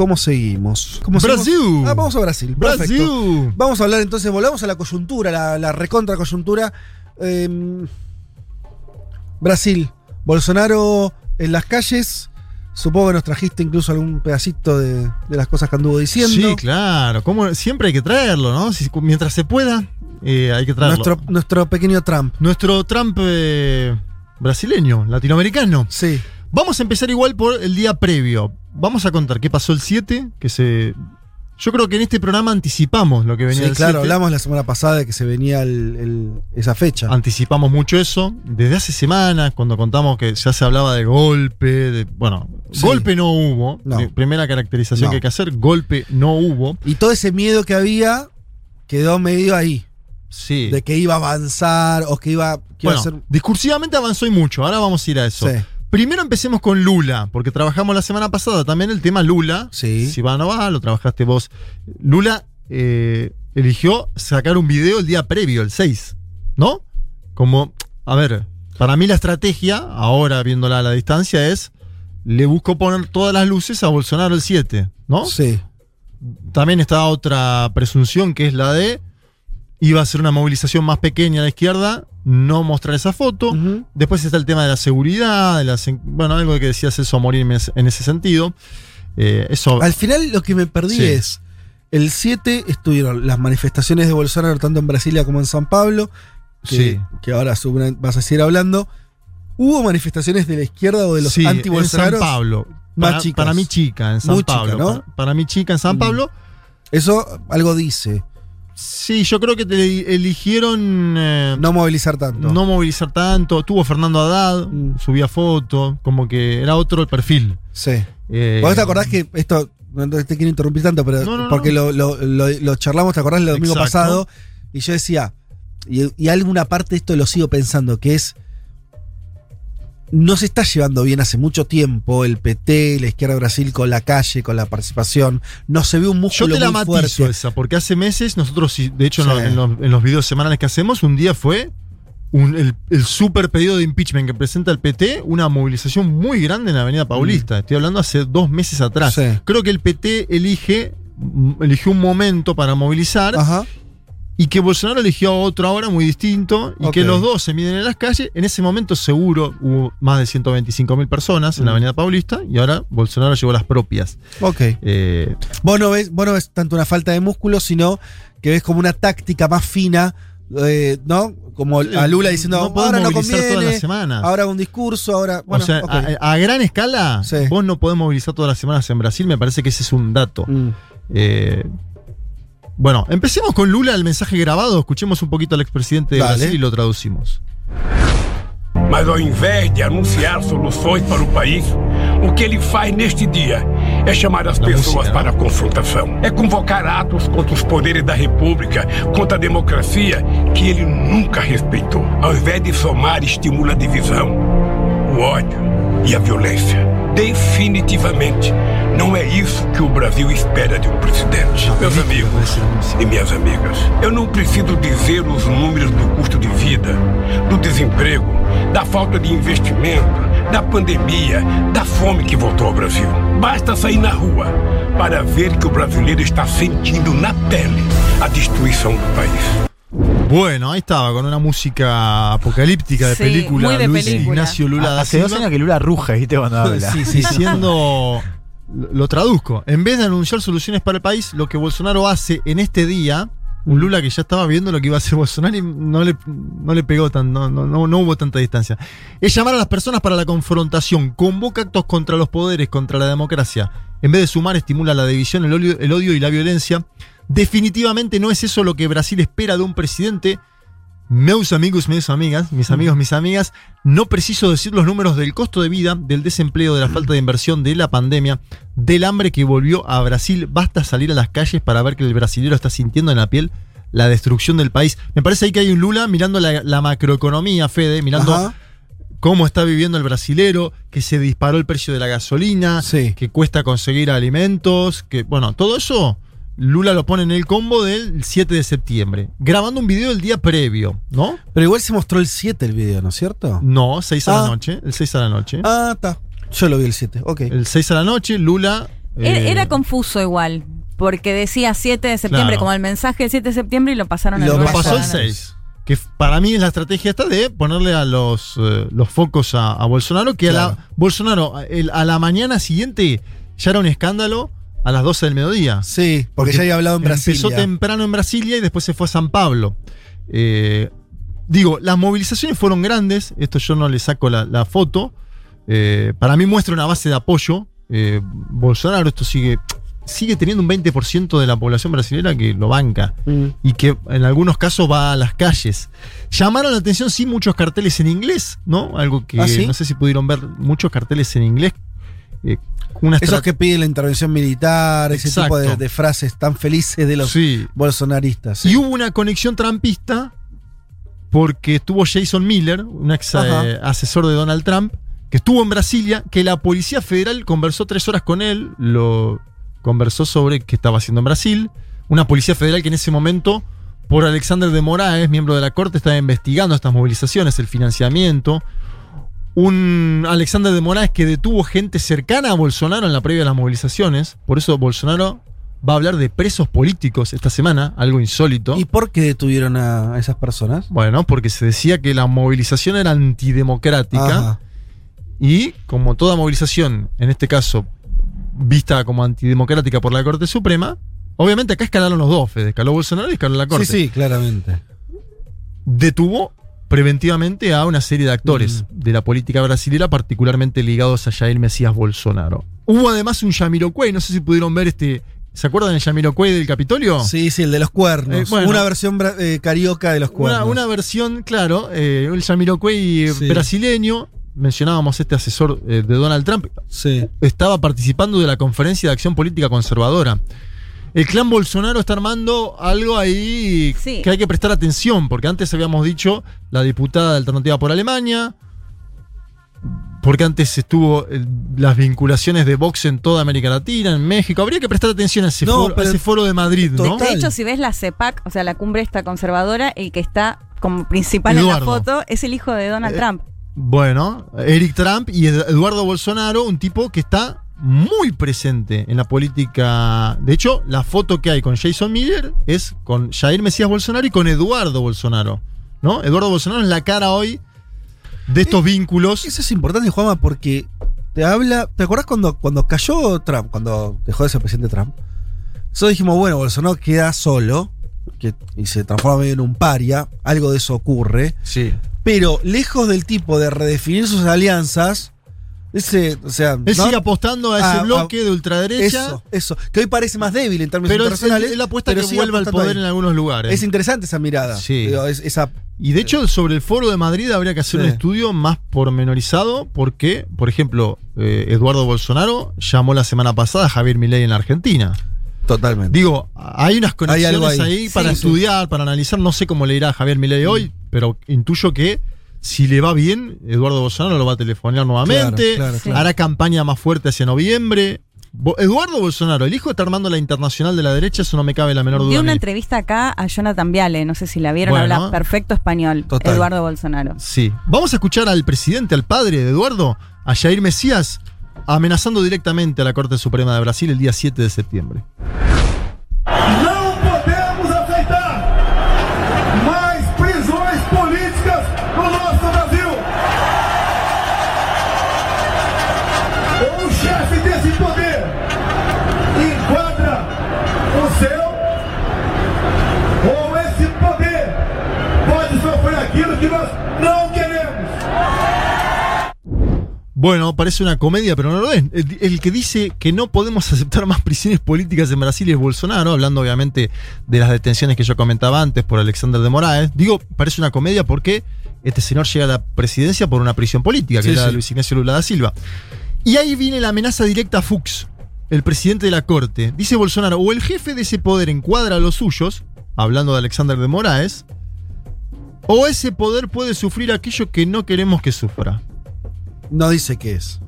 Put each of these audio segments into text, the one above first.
¿cómo seguimos? ¿Cómo Brasil. seguimos? Ah, vamos a Brasil. Perfecto. Brasil. Vamos a hablar entonces, volvamos a la coyuntura, la, la recontra coyuntura. Em, Brasil, Bolsonaro en las calles. Supongo que nos trajiste incluso algún pedacito de, de las cosas que anduvo diciendo. Sí, claro. ¿Cómo? Siempre hay que traerlo, ¿no? Si- mientras se pueda, eh, hay que traerlo. nuestro, nuestro pequeño Trump. Nuestro Trump eh, brasileño, latinoamericano. Sí. Vamos a empezar igual por el día previo. Vamos a contar qué pasó el 7, que se... Yo creo que en este programa anticipamos lo que venía Sí, el claro, 7. hablamos la semana pasada de que se venía el- el- esa fecha. Anticipamos mucho eso. Desde hace semanas, cuando contamos que ya se hablaba de golpe, de, bueno, Sí. golpe no hubo. No. Primera caracterización No. que hay que hacer, golpe no hubo. Y todo ese miedo que había quedó medio ahí. Sí. De que iba a avanzar o que iba, que iba bueno, a ser. discursivamente avanzó y mucho. Ahora vamos a ir a eso. Sí. Primero empecemos con Lula, porque trabajamos la semana pasada también el tema Lula. Sí. Si va o no va, lo trabajaste vos. Lula eh, eligió sacar un video el día previo, el 6, ¿no? Como, a ver, para mí la estrategia, ahora viéndola a la distancia, es le busco poner todas las luces a Bolsonaro el 7, ¿no? Sí. También está otra presunción que es la de iba a ser una movilización más pequeña a la izquierda, no mostrar esa foto. Después está el tema de la seguridad, de bueno, algo que decía Celso Morín en ese- en ese sentido. Eh, eso. Al final lo que me perdí Sí. es. El 7 estuvieron las manifestaciones de Bolsonaro tanto en Brasilia como en San Pablo. Que, Sí. que ahora vas a seguir hablando. ¿Hubo manifestaciones de la izquierda o de los sí, en San? Pablo. más Para, chicas. para mí chica, en San Muy chica, Pablo. ¿no? para, para mí chica en San Mm. Pablo. Eso algo dice. Sí, yo creo que te eligieron eh, No movilizar tanto. no movilizar tanto. Tuvo Fernando Haddad, Mm. subía foto, como que era otro el perfil. Sí. Eh, ¿Vos te acordás que esto, no te quiero interrumpir tanto, pero No, no, porque no. Lo, lo- lo- lo charlamos, ¿te acordás el domingo Exacto. pasado? Y yo decía, y, y alguna parte de esto lo sigo pensando, que es, no se está llevando bien hace mucho tiempo el PT, la izquierda de Brasil con la calle, con la participación. No se ve un Yo músculo te la muy matizo fuerte. esa, porque hace meses nosotros, de hecho, en, Sí. lo- en los, en los videos semanales que hacemos, un día fue un- el, el super pedido de impeachment que presenta el PT, una movilización muy grande en la Avenida Paulista. Estoy hablando hace dos meses atrás. Mm. Sí. Creo que el PT elige, mm, eligió un momento para movilizar Ajá. Y que Bolsonaro eligió otro ahora muy distinto y que los dos se miden en las calles. En ese momento seguro hubo más de 125 mil personas en la Mm. Avenida Paulista y ahora Bolsonaro llevó las propias. Ok. Eh, Vos no, ves, vos no ves tanto una falta de músculo, sino que ves como una táctica más fina, eh, ¿no? Como a Lula diciendo, no ahora no conviene, todas las semanas. ahora un discurso, ahora... Bueno, o sea, ok. a, a gran escala, Sí. vos no podés movilizar todas las semanas en Brasil, me parece que ese es un dato. Mm. Eh, bueno, empecemos con Lula, el mensaje grabado, escuchemos un poquito al expresidente de Dale. Brasil y lo traducimos. Mas ao invés de anunciar soluções para o país, o que ele faz neste dia é chamar as pessoas música, para a confrontação. É convocar atos contra os poderes da República, contra a democracia que ele nunca respeitou. Ao invés de somar, estimula a divisão, o ódio e a violência. Definitivamente, não é isso que o Brasil espera de um presidente. Meus amigos e minhas amigas, eu não preciso dizer os números do custo de vida, do desemprego, da falta de investimento, da pandemia, da fome que voltou ao Brasil. Basta sair na rua para ver que o brasileiro está sentindo na pele a destruição do país. Bueno, ahí estaba, con una música apocalíptica de Sí, película, muy de Luis película. Ignacio Lula da Hace dos Silva, años que Lula ruja, ¿viste? Cuando habla. Sí, sí. diciendo, lo traduzco, en vez de anunciar soluciones para el país, lo que Bolsonaro hace en este día, un Lula que ya estaba viendo lo que iba a hacer Bolsonaro y no le, no le pegó tan, no, no, no hubo tanta distancia. Es llamar a las personas para la confrontación, convoca actos contra los poderes, contra la democracia. En vez de sumar, estimula la división, el odio, el odio y la violencia. Definitivamente no es eso lo que Brasil espera de un presidente. Meus amigos, mis amigas, mis amigos, mis amigas, no preciso decir los números del costo de vida, del desempleo, de la falta de inversión, de la pandemia, del hambre que volvió a Brasil. Basta salir a las calles para ver que el brasilero está sintiendo en la piel la destrucción del país. Me parece ahí que hay un Lula mirando la, la macroeconomía, Fede, mirando Ajá. cómo está viviendo el brasilero, que se disparó el precio de la gasolina, Sí. que cuesta conseguir alimentos, que bueno, todo eso Lula lo pone en el combo del 7 de septiembre, grabando un video el día previo, ¿no? Pero igual se mostró el 7 el video, ¿no es cierto? No, 6 a la Ah. noche, el 6 a la noche. Ah, está. Yo lo vi el 7, ok. El 6 a la noche, Lula... Era, eh, era confuso igual, porque decía 7 de septiembre, Claro. como el mensaje del 7 de septiembre y lo pasaron al lo pasó el la noche. 6. Que para mí es la estrategia esta de ponerle a los, eh, los focos a, a Bolsonaro, que a Claro. la Bolsonaro el- a la mañana siguiente ya era un escándalo a las 12 del mediodía. Sí, porque, ya había hablado en Brasil. Empezó temprano en Brasilia y después se fue a San Pablo. Eh, digo, las movilizaciones fueron grandes, esto yo no le saco la, la foto. Eh, para mí muestra una base de apoyo. Eh, Bolsonaro esto sigue, sigue teniendo un 20% de la población brasileña que lo banca y que en algunos casos va a las calles. Llamaron la atención, sí, muchos carteles en inglés, ¿no? Algo que ¿Ah, sí? no sé si pudieron ver, muchos carteles en inglés. Eh, una Esos que piden la intervención militar, ese tipo de, frases tan felices de los Sí. bolsonaristas. sí. Y hubo una conexión trampista porque estuvo Jason Miller, un ex eh, asesor de Donald Trump, que estuvo en Brasilia, que la Policía Federal conversó tres horas con él, lo conversó sobre qué estaba haciendo en Brasil. Una Policía Federal que en ese momento, por Alexander de Moraes, miembro de la Corte, estaba investigando estas movilizaciones, el financiamiento. Un Alexander de Moraes que detuvo gente cercana a Bolsonaro en la previa de las movilizaciones. Por eso Bolsonaro va a hablar de presos políticos esta semana, algo insólito. ¿Y por qué detuvieron a esas personas? Bueno, porque se decía que la movilización era antidemocrática Ajá. y como toda movilización, en este caso vista como antidemocrática por la Corte Suprema, obviamente acá escalaron los dos, Fede, escaló Bolsonaro y escaló la Corte. Sí, sí, claramente. Detuvo preventivamente a una serie de actores de la política brasileña, particularmente ligados a Jair Mesías Bolsonaro. Hubo además un Yamiroquai, no sé si pudieron ver este... ¿Se acuerdan del Yamiroquai del Capitolio? Sí, sí, el de los cuernos. Eh, bueno. una versión eh, carioca de los Una, cuernos. una versión, claro, eh, el Yamiroquai Sí. brasileño. Mencionábamos este asesor de Donald Trump. Sí. Estaba participando de la conferencia de acción política conservadora. El clan Bolsonaro está armando algo ahí Sí. que hay que prestar atención, porque antes habíamos dicho la diputada de Alternativa por Alemania, porque antes estuvo eh, las vinculaciones de Vox en toda América Latina, en México. Habría que prestar atención a ese, No, foro, a pero- ese foro de Madrid, ¿no? De hecho, si ves la CEPAC, o sea, la cumbre esta conservadora, el que está como principal en la foto es el hijo de Donald Eh, Trump. Bueno, Eric Trump y Ed- Eduardo Bolsonaro, un tipo que está muy presente en la política. De hecho, la foto que hay con Jason Miller es con Jair Mesías Bolsonaro y con Eduardo Bolsonaro. ¿No? Eduardo Bolsonaro es la cara hoy de estos vínculos. Eso es importante, Juanma, porque te habla. ¿Te acordás cuando, cuando cayó Trump, cuando dejó de ser presidente Trump? Nosotros dijimos, bueno, Bolsonaro queda solo que, y se transforma en un paria. Algo de eso ocurre. Sí. Pero lejos del tipo de redefinir sus alianzas, ese, o sea. Él ¿no? sigue apostando a ese Ah, bloque ah, de ultraderecha. Eso, eso. Que hoy parece más débil en términos pero él, internacionales. él apuesta pero que vuelva al poder ahí. en algunos lugares. Es interesante esa mirada. Sí. Digo, es- esa, Y de hecho, sobre el foro de Madrid habría que hacer Sí. un estudio más pormenorizado, porque, por ejemplo, eh, Eduardo Bolsonaro llamó la semana pasada a Javier Milei en la Argentina. totalmente. Digo, hay unas conexiones ahí, ahí. para Sí, estudiar, para analizar. No sé cómo le irá a Javier Milei hoy, pero intuyo que si le va bien, Eduardo Bolsonaro lo va a telefonear nuevamente, Claro, claro, Sí. claro. hará campaña más fuerte hacia noviembre. Eduardo Bolsonaro, el hijo está armando la internacional de la derecha, eso no me cabe la menor duda. Dio una entrevista acá a Jonathan Viale, no sé si la vieron, Bueno. habla perfecto español, Total. Eduardo Bolsonaro. Sí. Vamos a escuchar al presidente, al padre de Eduardo, a Jair Mesías, amenazando directamente a la Corte Suprema de Brasil el día 7 de septiembre. Bueno, parece una comedia, pero no lo es. El, el que dice que no podemos aceptar más prisiones políticas en Brasil es Bolsonaro, hablando obviamente de las detenciones que yo comentaba antes por Alexander de Moraes. Digo, parece una comedia porque este señor llega a la presidencia por una prisión política, que Sí, era sí. Luis Ignacio Lula da Silva. Y ahí viene la amenaza directa a Fuchs, el presidente de la corte. Dice Bolsonaro, o el jefe de ese poder encuadra a los suyos, hablando de Alexander de Moraes, o ese poder puede sufrir aquello que no queremos que sufra. No dice qué es.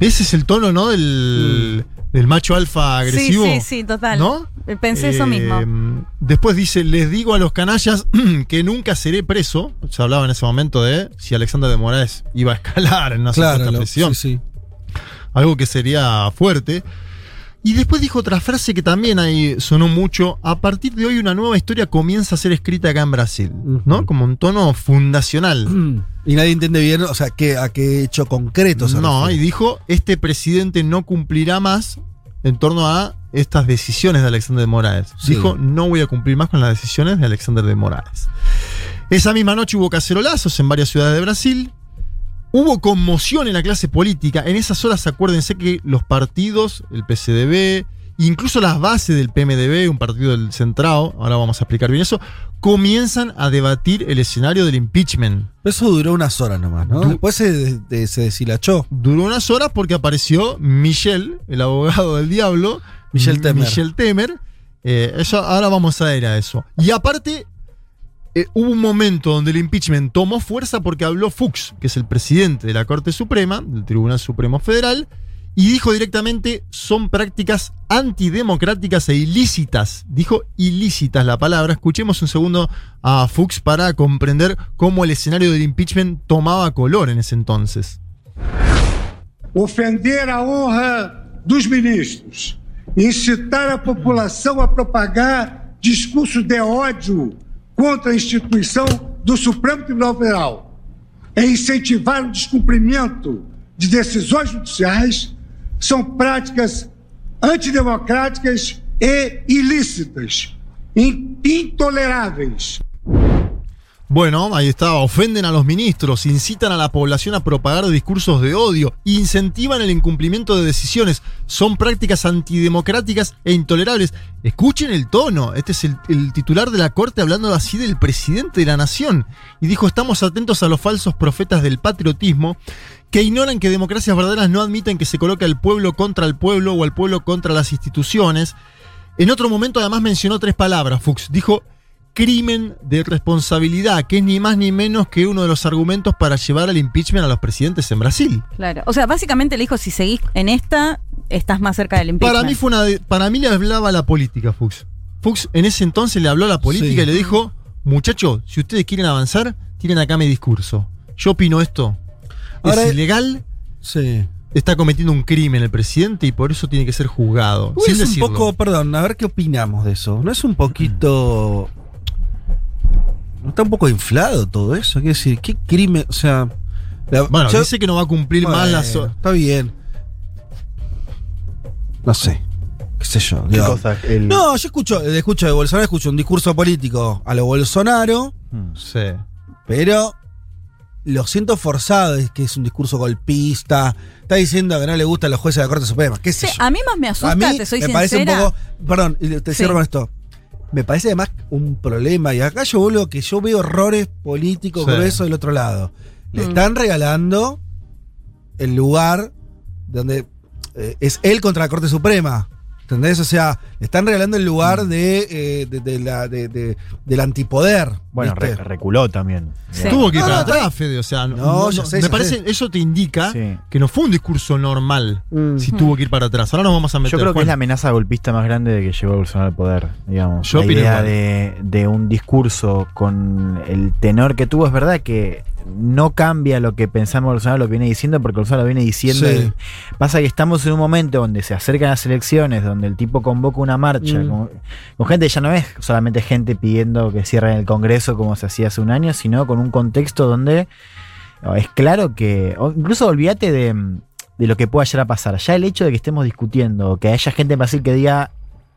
Ese es el tono, ¿no? Del, del macho alfa agresivo. Sí, sí, sí, total. ¿No? Pensé eso Eh, mismo. Después dice, les digo a los canallas que nunca seré preso. Se hablaba en ese momento de si Alexander de Moraes iba a escalar en una Claro, supuesta lo- presión. sí, sí. Algo que sería fuerte. Y después dijo otra frase que también ahí sonó mucho. A partir de hoy una nueva historia comienza a ser escrita acá en Brasil. ¿no? Como un tono fundacional. Y nadie entiende bien, o sea, qué, a qué hecho concreto se No, y dijo, este presidente no cumplirá más en torno a estas decisiones de Alexander de Moraes. Sí. Dijo, no voy a cumplir más con las decisiones de Alexander de Moraes. Esa misma noche hubo cacerolazos en varias ciudades de Brasil. Hubo conmoción en la clase política. En esas horas acuérdense que los partidos, el PCDB, incluso las bases del PMDB, un partido del Centrado, ahora vamos a explicar bien eso, comienzan a debatir el escenario del impeachment. Eso duró unas horas nomás, ¿no? Du- Después se, de- se deshilachó. Duró unas horas porque apareció Michel, el abogado del diablo. Michel Temer. Michel Temer. Eh, eso, ahora vamos a ir a eso. Y aparte, eh, hubo un momento donde el impeachment tomó fuerza porque habló Fuchs, que es el presidente de la Corte Suprema, del Tribunal Supremo Federal, y dijo directamente, son prácticas antidemocráticas e ilícitas. Dijo ilícitas la palabra. Escuchemos un segundo a Fuchs para comprender cómo el escenario del impeachment tomaba color en ese entonces. ofender a honra dos ministros, incitar a população a propagar discursos de ódio contra a instituição do Supremo Tribunal Federal, e incentivar o descumprimento de decisões judiciais, são práticas antidemocráticas e ilícitas, in- intoleráveis. Bueno, ahí está, ofenden a los ministros, incitan a la población a propagar discursos de odio, incentivan el incumplimiento de decisiones, son prácticas antidemocráticas e intolerables. Escuchen el tono, este es el, el titular de la corte hablando así del presidente de la nación. Y dijo, estamos atentos a los falsos profetas del patriotismo que ignoran que democracias verdaderas no admiten que se coloque al pueblo contra el pueblo o al pueblo contra las instituciones. En otro momento además mencionó tres palabras, Fuchs. Dijo crimen de responsabilidad, que es ni más ni menos que uno de los argumentos para llevar al impeachment a los presidentes en Brasil. Claro. O sea, básicamente le dijo, si seguís en esta, estás más cerca del impeachment. Para mí fue una de- para mí le hablaba a la política, Fuchs. Fuchs en ese entonces le habló a la política Sí. y le dijo, muchachos, si ustedes quieren avanzar, tienen acá mi discurso. Yo opino esto. Ahora- es ilegal, Sí. está cometiendo un crimen el presidente y por eso tiene que ser juzgado. Uy, sin es un decirlo. poco, perdón, a ver qué opinamos de eso. ¿No es un poquito. ¿No está un poco inflado todo eso? Quiero decir, ¿qué crimen? O sea. la- Bueno, yo- dice que no va a cumplir más las... Está bien. No sé. ¿Qué sé yo? ¿Qué cosa? El- No, yo escucho, escucho de Bolsonaro, escucho un discurso político a lo Bolsonaro, Mm. Sí. pero lo siento forzado, es que es un discurso golpista. Está diciendo que no le gustan los jueces de la Corte Suprema. ¿Qué sé Sí, yo? a mí más me asusta, A mí te soy me sincera. parece un poco. Perdón, te Sí. cierro con esto. Me parece además un problema. Y acá yo vuelvo que yo veo errores políticos Sí. gruesos del otro lado. Le Mm. están regalando el lugar donde eh, es él contra la Corte Suprema. ¿Entendés? O sea, le están regalando el lugar de, eh, de, de la, de- de- del antipoder. Bueno, reculó también. Sí. Tuvo que ir No, para atrás, Fede. O sea, no, No, no- ya no- sé, me parece, sé. eso te indica Sí. que no fue un discurso normal Mm. si tuvo que ir para atrás. Ahora nos vamos a meter. Yo creo que es la amenaza golpista más grande de que llegó Bolsonaro al poder, digamos. Yo la idea de, de un discurso con el tenor que tuvo es verdad que no cambia lo que pensamos Bolsonaro lo que viene diciendo porque Bolsonaro lo viene diciendo. Sí. Pasa que estamos en un momento donde se acercan las elecciones, donde el tipo convoca una marcha Mm. con, con gente ya no es solamente gente pidiendo que cierren el Congreso como se hacía hace un año, sino con un contexto donde oh, es claro que, incluso olvídate de, de lo que pueda llegar a pasar. Ya el hecho de que estemos discutiendo, que haya gente en Brasil que diga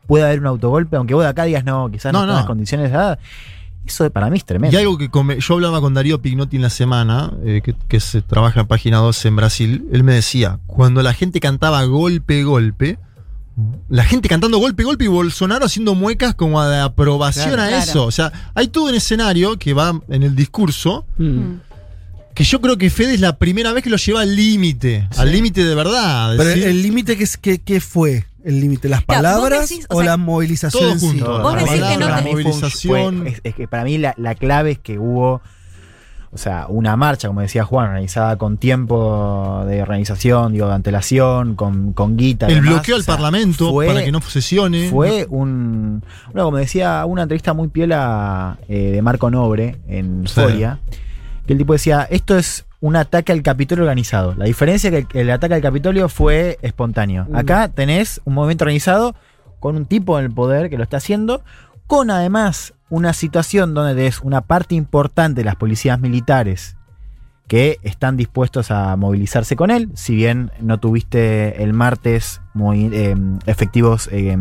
puede haber un autogolpe, aunque vos de acá digas no, quizás no, No, están no. las condiciones dadas, eso para mí es tremendo. Y algo que come- yo hablaba con Darío Pignotti en la semana, eh, que, que se trabaja en página 12 en Brasil. Él me decía: cuando la gente cantaba golpe, golpe, la gente cantando golpe, golpe y Bolsonaro haciendo muecas como de aprobación Claro. a Claro. eso. O sea, hay todo un escenario que va en el discurso Mm. que yo creo que Fede es la primera vez que lo lleva al límite, al límite de verdad. Pero el límite que, es- que, que fue. El límite? ¿Las palabras decís, o o, sea, la movilización todo en sí? junto. Vos La decís que no la movilización. fue- es, es que para mí la, la clave es que hubo, o sea, una marcha, como decía Juan, organizada con tiempo de organización, digo, de antelación, con, con guita. el demás, bloqueo o al sea, Parlamento fue- para que no sesione. Fue un. Bueno, como decía, una entrevista muy piola eh, de Marco Nobre en Sí. Que el tipo decía: Esto es un ataque al Capitolio organizado. La diferencia es que el, el ataque al Capitolio fue espontáneo. Mm. Acá tenés un movimiento organizado con un tipo en el poder que lo está haciendo, con además una situación donde tenés una parte importante de las policías militares que están dispuestos a movilizarse con él, si bien no tuviste el martes muy eh, efectivos eh,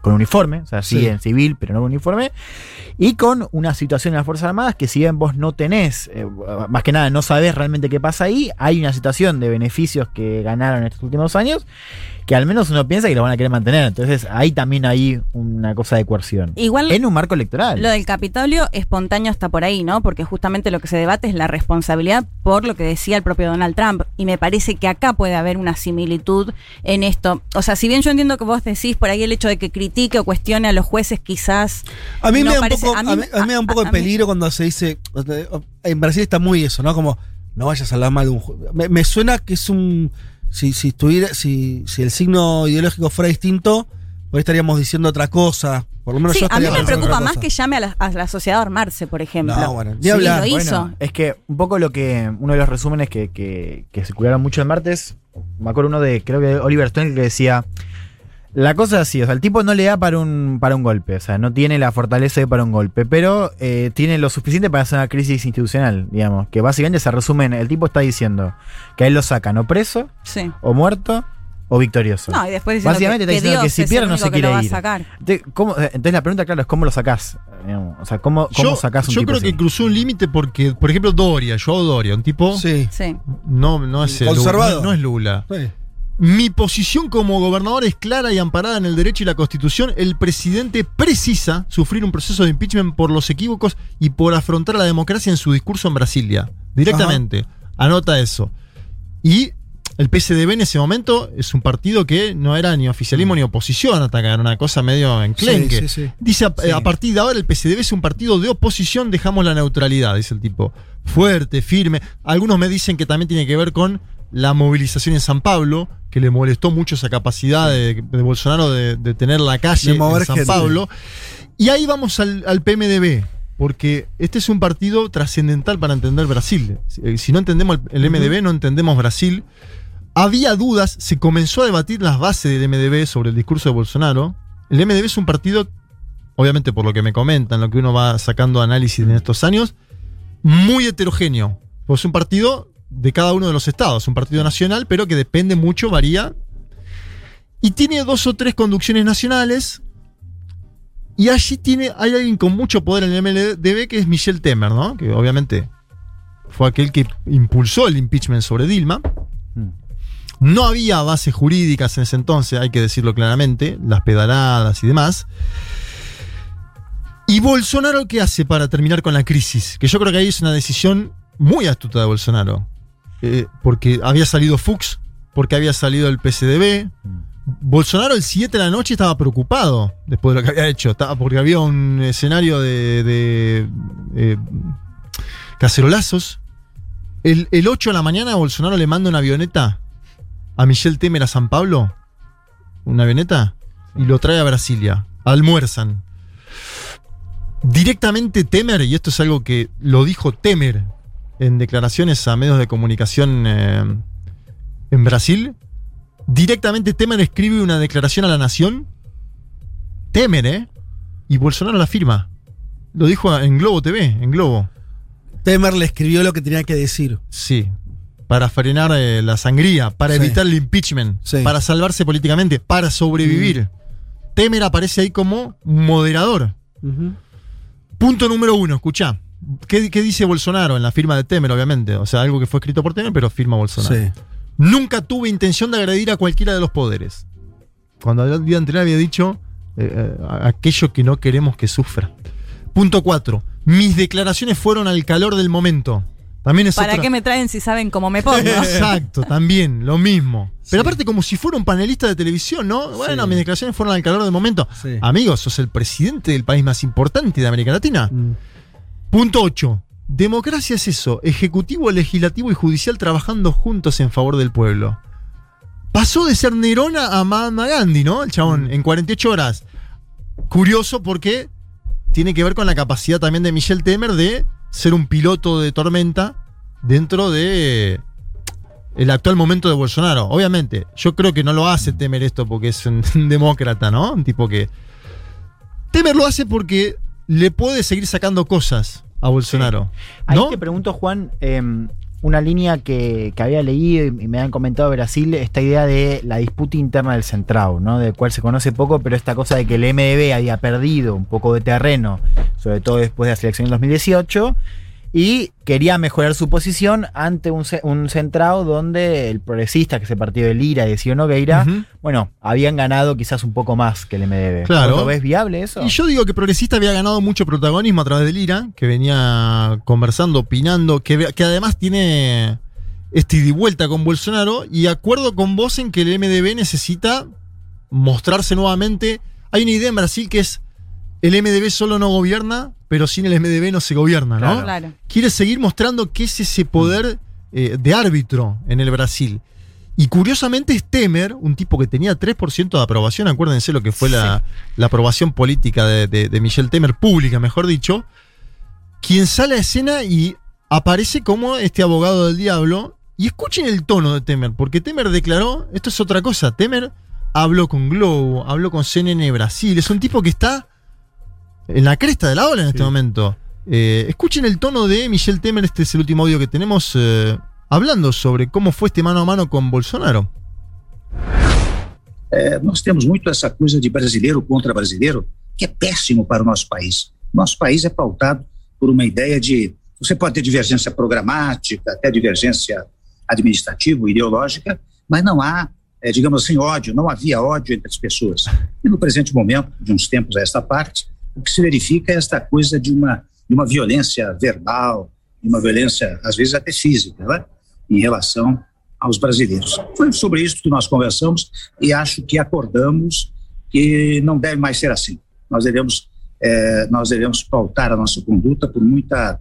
con uniforme, o sea, sí, Sí. en civil, pero no con uniforme, y con una situación en las Fuerzas Armadas que si bien vos no tenés, eh, más que nada no sabés realmente qué pasa ahí, hay una situación de beneficios que ganaron estos últimos años que al menos uno piensa que lo van a querer mantener, entonces ahí también hay una cosa de coerción. Igual En un marco electoral. Lo del Capitolio espontáneo está por ahí, ¿no? Porque justamente lo que se debate es la responsabilidad por lo que decía el propio Donald Trump. Y me parece que acá puede haber una similitud en esto. O sea, si bien yo entiendo que vos decís por ahí el hecho de que critique o cuestione a los jueces, quizás. A mí, no me, da un parece- poco, a a mí- mí- a mí me da un poco de peligro cuando se dice. En Brasil está muy eso, ¿no? Como no vayas a hablar mal de un juez. Me, me suena que es un. Si, si estuviera, si, si el signo ideológico fuera distinto, hoy estaríamos diciendo otra cosa. Por lo menos Sí, yo a mí me preocupa más que llame a la, a la sociedad a armarse, por ejemplo. No, bueno, ni Sí, hablar. lo Bueno, hizo. es que un poco lo que. Uno de los resúmenes que, que, que circularon mucho el martes. Me acuerdo uno de, creo que Oliver Stone, que decía. La cosa es así, o sea, el tipo no le da para un, para un golpe, o sea, no tiene la fortaleza de para un golpe, pero eh, tiene lo suficiente para hacer una crisis institucional, digamos, que básicamente se resume en, el tipo está diciendo que a él lo sacan o preso, Sí. o muerto, o victorioso. No, y después diciendo Básicamente que, está diciendo Dios que si pierde no se quiere ir. sacar. Entonces, ¿cómo- entonces la pregunta, claro, es cómo lo sacás, digamos, o sea, cómo, cómo yo sacás un yo tipo creo así? que cruzó un límite porque, por ejemplo, Doria, Joao Doria, un tipo. Sí. Sí. No, no es. Lula, no es Lula. Sí. Mi posición como gobernador es clara y amparada en el derecho y la constitución. El presidente precisa sufrir un proceso de impeachment por los equívocos y por afrontar a la democracia en su discurso en Brasilia. Directamente. Anota eso. Y el PSDB en ese momento es un partido que no era ni oficialismo ni oposición hasta era una cosa medio enclenque. Sí, sí, sí. Dice, a, Sí. a partir de ahora el PSDB es un partido de oposición, dejamos la neutralidad, dice el tipo. Fuerte, firme. Algunos me dicen que también tiene que ver con la movilización en San Pablo, que le molestó mucho esa capacidad de, de Bolsonaro de, de tener la calle en San. Pablo. Y ahí vamos al, al PMDB, porque este es un partido trascendental para entender Brasil. Si, si no entendemos el MDB, no entendemos Brasil. Había dudas, se comenzó a debatir las bases del MDB sobre el discurso de Bolsonaro. El MDB es un partido, obviamente por lo que me comentan, lo que uno va sacando análisis en estos años, muy heterogéneo. Es un partido de cada uno de los estados, un partido nacional, pero que depende mucho, varía. Y tiene dos o tres conducciones nacionales. Y allí tiene, hay alguien con mucho poder en el MDB que es Michel Temer, ¿no? Que obviamente fue aquel que impulsó el impeachment sobre Dilma. No había bases jurídicas en ese entonces, hay que decirlo claramente, las pedaladas y demás. ¿Y Bolsonaro qué hace para terminar con la crisis? Que yo creo que ahí es una decisión muy astuta de Bolsonaro. Eh, porque había salido Fuchs, porque había salido el PCDB. Bolsonaro el 7 de la noche estaba preocupado después de lo que había hecho, porque había un escenario de, de, eh, cacerolazos. El, el 8 de la mañana Bolsonaro le manda una avioneta a Michel Temer a San Pablo, una avioneta, y lo trae a Brasilia. Almuerzan. Directamente Temer, y esto es algo que lo dijo Temer en declaraciones a medios de comunicación eh, en Brasil, directamente Temer escribe una declaración a la nación. Temer, ¿eh? Y Bolsonaro la firma. Lo dijo en Globo TV, en Globo. Temer le escribió lo que tenía que decir. Sí. Para frenar eh, la sangría, para Sí. evitar el impeachment, Sí. para salvarse políticamente, para sobrevivir. Temer aparece ahí como moderador. Punto número uno, escuchá. ¿Qué, qué dice Bolsonaro en la firma de Temer, obviamente? O sea, algo que fue escrito por Temer, pero firma Bolsonaro. Sí. Nunca tuve intención de agredir a cualquiera de los poderes. Cuando el día anterior había dicho eh, eh, aquello que no queremos que sufra. Punto 4. Mis declaraciones fueron al calor del momento. También es ¿Para otra- qué me traen si saben cómo me pongo? Exacto, también, lo mismo. Pero Sí. aparte, como si fuera un panelista de televisión, ¿no? Bueno, Sí. mis declaraciones fueron al calor del momento. Sí. Amigos, sos el presidente del país más importante de América Latina. Mm. Punto 8. Democracia es eso, ejecutivo, legislativo y judicial trabajando juntos en favor del pueblo. Pasó de ser Nerona a Mahatma Gandhi, ¿no? El chabón, Mm. en 48 horas. Curioso porque tiene que ver con la capacidad también de Michel Temer de ser un piloto de tormenta dentro de el actual momento de Bolsonaro. Obviamente, yo creo que no lo hace Temer esto porque es un, demócrata, ¿no? Un tipo que... Temer lo hace porque le puede seguir sacando cosas a Bolsonaro. Ahí este ¿No? te pregunto, Juan, eh, una línea que, que había leído y me han comentado Brasil, esta idea de la disputa interna del Centrado, ¿no? De cual se conoce poco, pero esta cosa de que el MDB había perdido un poco de terreno, sobre todo después de la selección del 2018, y quería mejorar su posición ante un, un centrado donde el progresista, que es el partido de Lira y de Ciro Nogueira, Ujú. bueno, habían ganado quizás un poco más que el MDB. Claro. ¿Vos ¿Lo ves viable eso? Y yo digo que Progresista había ganado mucho protagonismo a través del IRA, que venía conversando, opinando, que, que además tiene este y vuelta con Bolsonaro, y acuerdo con vos en que el MDB necesita mostrarse nuevamente. Hay una idea en Brasil que es el MDB solo no gobierna, pero sin el MDB no se gobierna, ¿no? Claro. quiere seguir mostrando que es ese poder eh, de árbitro en el Brasil. Y curiosamente es Temer, un tipo que tenía 3% de aprobación, acuérdense lo que fue la, la aprobación política de, de- de Michel Temer, pública mejor dicho, quien sale a escena y aparece como este abogado del diablo. Y escuchen el tono de Temer, porque Temer declaró, esto es otra cosa, Temer habló con Globo, habló con CNN Brasil, es un tipo que está en la cresta de la ola en este momento. Eh, escuchen el tono de Michel Temer, este es el último audio que tenemos, eh, hablando sobre cómo fue este mano a mano con Bolsonaro. É, nós temos muito essa coisa de brasileiro contra brasileiro, que é péssimo para o nosso país. Nosso país é pautado por uma ideia de. Você pode ter divergência programática, até divergência administrativa, ideológica, mas não há, é, digamos assim, ódio, não havia ódio entre as pessoas. E no presente momento, de uns tempos a esta parte, o que se verifica é esta coisa de uma, de uma violência verbal, de uma violência, às vezes até física, né? em relação aos brasileiros. Foi sobre isso que nós conversamos e acho que acordamos que não deve mais ser assim. Nós devemos, eh, nós devemos pautar a nossa conduta por muita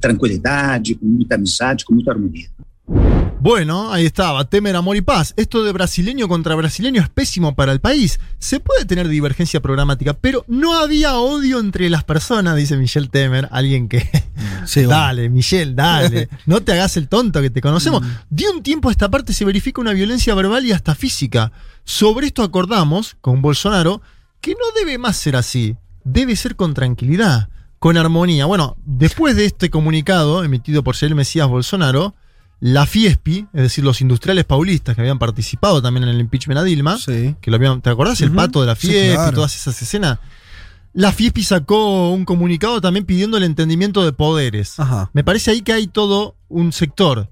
tranquilidade, com muita amizade, com muita harmonia. Bueno, ahí estaba, Temer, amor y paz. Esto de brasileño contra brasileño es pésimo para el país. Se puede tener divergencia programática, pero no había odio entre las personas, dice Michel Temer, alguien que... Sí, bueno. Dale, Michel, dale. No te hagas el tonto que te conocemos. Mm. De un tiempo a esta parte se verifica una violencia verbal y hasta física. Sobre esto acordamos con Bolsonaro que no debe más ser así. Debe ser con tranquilidad, con armonía. Bueno, después de este comunicado emitido por Jair Mesías Bolsonaro, la Fiespi, es decir, los industriales paulistas que habían participado también en el impeachment a Dilma, Sí. que lo habían, ¿te acordás? El pato de la Sí, Fiespi, claro. todas esas escenas. La Fiespi sacó un comunicado también pidiendo el entendimiento de poderes. Ajá. Me parece ahí que hay todo un sector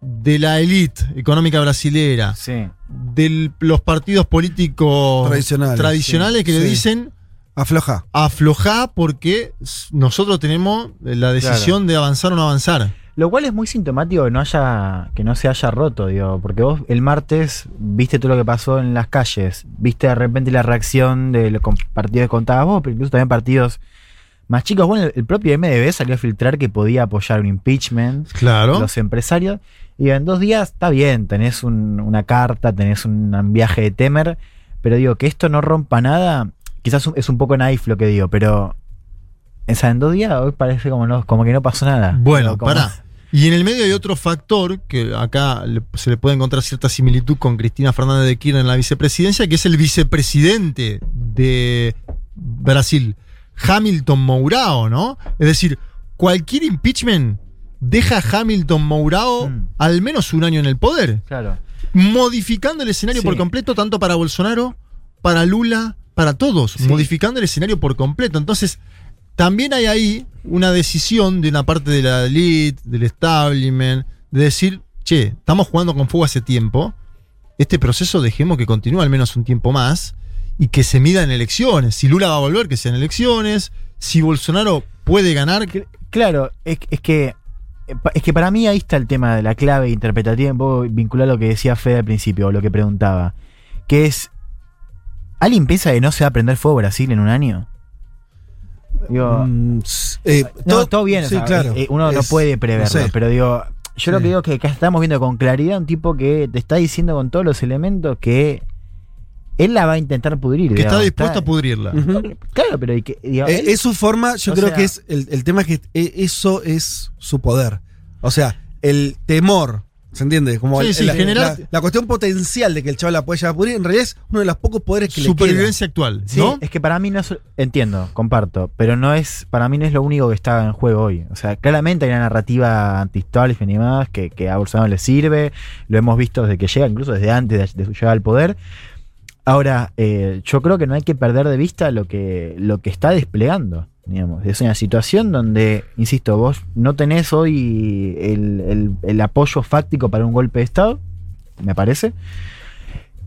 de la élite económica brasilera, Sí. de los partidos políticos Tradicionales, tradicionales sí, que le dicen Afloja. aflojá porque nosotros tenemos la decisión de avanzar o no avanzar. Lo cual es muy sintomático que no haya, que no se haya roto, digo, porque vos el martes viste todo lo que pasó en las calles, viste de repente la reacción de los partidos que contabas vos, pero incluso también partidos más chicos. Bueno, el, propio MDB salió a filtrar que podía apoyar un impeachment, Claro. los empresarios, y en dos días está bien, tenés un- una carta, tenés un, un viaje de Temer, pero digo, que esto no rompa nada, quizás es un poco naif lo que digo, pero esa en dos días hoy parece como, no, como que no pasó nada. Bueno, como- pará. Y en el medio hay otro factor que acá se le puede encontrar cierta similitud con Cristina Fernández de Kirchner en la vicepresidencia, que es el vicepresidente de Brasil, Hamilton Mourao, ¿no? Es decir, cualquier impeachment deja a Hamilton Mourao Mm. al menos un año en el poder, Claro. modificando el escenario Sí. por completo, tanto para Bolsonaro, para Lula, para todos, Sí. modificando el escenario por completo. Entonces, también hay ahí una decisión de una parte de la elite, del establishment, de decir, che, estamos jugando con fuego hace tiempo, este proceso dejemos que continúe al menos un tiempo más y que se mida en elecciones. Si Lula va a volver, que sean elecciones. Si Bolsonaro puede ganar, Claro, es, es que es que para mí ahí está el tema de la clave interpretativa, un poco vinculado a lo que decía Fede al principio, o lo que preguntaba. Que es. ¿Alguien piensa que no se va a prender fuego Brasil en un año? Digo, Mm, eh, no, todo, bien, o sí, sea, claro. eh, uno no puede preverlo, no sé. pero digo, yo lo que digo es que acá estamos viendo con claridad un tipo que te está diciendo con todos los elementos que él la va a intentar pudrir. Que está digamos, dispuesto a pudrirla. Claro, pero y que, digo, Eh, él- es su forma, yo creo sea- que es el, el tema es que eh, eso es su poder. O sea, el temor, ¿se entiende? Como Sí, el- sí, la, generar- la- la cuestión potencial de que el chaval la puede llevar a pudrir, en realidad es uno de los pocos poderes que Supervivencia actual, Sí, es que para mí no es, entiendo, comparto, pero no es, para mí no es lo único que está en juego hoy. O sea, claramente hay una narrativa anti-establishment y demás que, que a Bolsonaro le sirve, lo hemos visto desde que llega, incluso desde antes de, de su llegada al poder. Ahora, eh, yo creo que no hay que perder de vista lo que, lo que está desplegando. Digamos. Es una situación donde, insisto, vos no tenés hoy el, el- el apoyo fáctico para un golpe de Estado, me parece.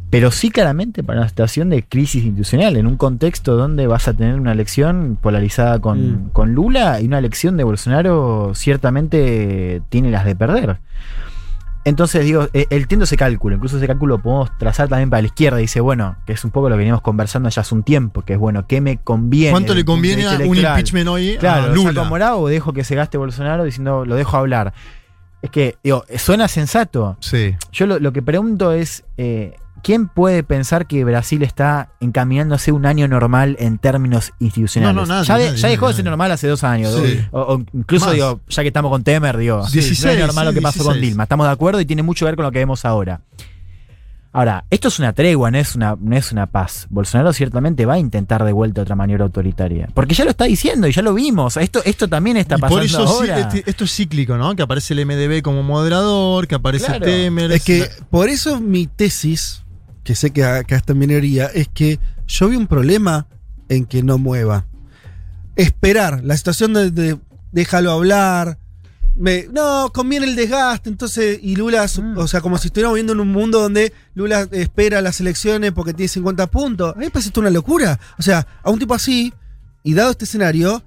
Pero sí claramente para una situación de crisis institucional, en un contexto donde vas a tener una elección polarizada con, Mm. con Lula y una elección de Bolsonaro ciertamente tiene las de perder. Entonces, digo, eh, entiendo ese cálculo, incluso ese cálculo lo podemos trazar también para la izquierda. Dice, bueno, que es un poco lo que veníamos conversando ya hace un tiempo, que es bueno, ¿qué me conviene? ¿Cuánto le conviene a un impeachment hoy Claro, a ¿lo Lula? saco morado o dejo que se gaste Bolsonaro diciendo, lo dejo hablar? Es que, digo, suena sensato, Sí. yo lo, lo que pregunto es, eh, ¿quién puede pensar que Brasil está encaminándose un año normal en términos institucionales? No, no, nadie, ya, de- nadie, ya dejó de ser normal hace dos años. Sí. O, o incluso, Más. digo, ya que estamos con Temer, digo, Sí, no es 16, normal lo que pasó con 16. Dilma. Estamos de acuerdo y tiene mucho que ver con lo que vemos ahora. Ahora, esto es una tregua, no es una, no es una paz. Bolsonaro ciertamente va a intentar de vuelta otra maniobra autoritaria. Porque ya lo está diciendo y ya lo vimos. Esto, esto también está Y pasando por eso sí, ahora. este- esto es cíclico, ¿no? Que aparece el MDB como moderador, que aparece Claro. Temer. Es que por eso mi tesis, que sé que acá está en minería, es que yo vi un problema en que no mueva. Esperar, la situación de, de déjalo hablar. Me- no, conviene el desgaste, entonces, y Lula, Mm. o sea, como si estuviéramos viviendo en un mundo donde Lula espera las elecciones porque tiene 50 puntos. A mí me parece esto una locura. O sea, a un tipo así, y dado este escenario,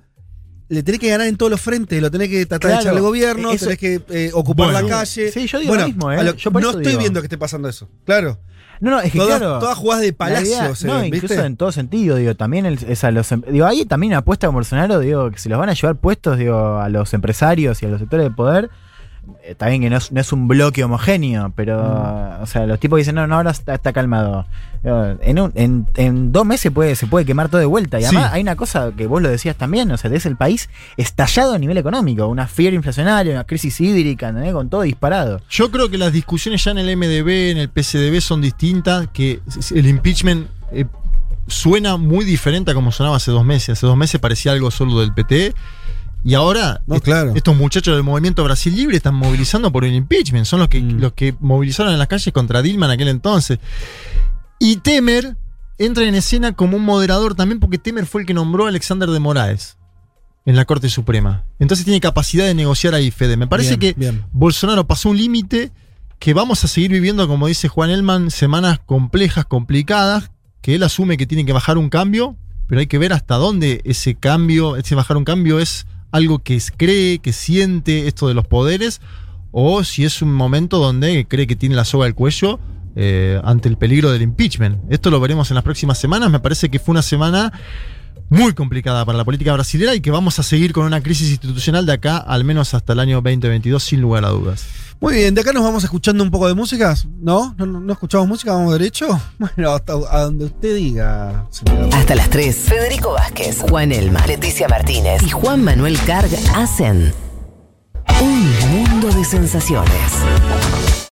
le tenés que ganar en todos los frentes, lo tenés que tratar Claro, de echarle gobierno, eso- tenés que eh, ocupar Bueno. la calle. Sí, yo digo lo mismo, ¿eh? lo- Yo por no estoy digo. viendo que esté pasando eso. Claro. No, no, es que Todas, claro. todas jugadas de La palacio. idea- se no, ven, incluso ¿viste? en todo sentido, digo, también el- es a los em- digo, hay también una apuesta con Bolsonaro, digo, que se los van a llevar puestos, digo, a los empresarios y a los sectores de poder. Eh, Está bien que no es, no es un bloque homogéneo, pero, Mm. o sea, los tipos dicen, no, no, ahora está, está calmado. Digo, En, un- en, en dos meses puede, se puede quemar todo de vuelta. Y Sí. además hay una cosa que vos lo decías también, o sea, es el país estallado a nivel económico, una fiebre inflacionaria, una crisis hídrica, con todo disparado. Yo creo que las discusiones ya en el MDB, en el PCDB son distintas, que el impeachment eh, suena muy diferente a como sonaba hace dos meses. Hace dos meses parecía algo solo del PT. Y ahora No, est- claro. estos muchachos del movimiento Brasil Libre están movilizando por el impeachment. Son los que, Mm. los que movilizaron en las calles contra Dilma en aquel entonces. Y Temer entra en escena como un moderador también porque Temer fue el que nombró a Alexander de Moraes en la Corte Suprema. Entonces tiene capacidad de negociar ahí, Fede. Me parece Bien, que bien. Bolsonaro pasó un límite que vamos a seguir viviendo, como dice Juan Elman, semanas complejas, complicadas, que él asume que tiene que bajar un cambio, pero hay que ver hasta dónde ese cambio, ese bajar un cambio es algo que cree, que siente esto de los poderes, o si es un momento donde cree que tiene la soga al cuello eh, ante el peligro del impeachment. Esto lo veremos en las próximas semanas. Me parece que fue una semana muy complicada para la política brasileña y que vamos a seguir con una crisis institucional de acá al menos hasta el año 2022 sin lugar a dudas. Muy bien, de acá nos vamos escuchando un poco de música. ¿No? ¿No, no, no escuchamos música? ¿Vamos derecho? Bueno, hasta a donde usted diga, señora. Hasta las 3. Federico Vázquez, Juan Elma, Leticia Martínez y Juan Manuel Carg hacen un mundo de sensaciones.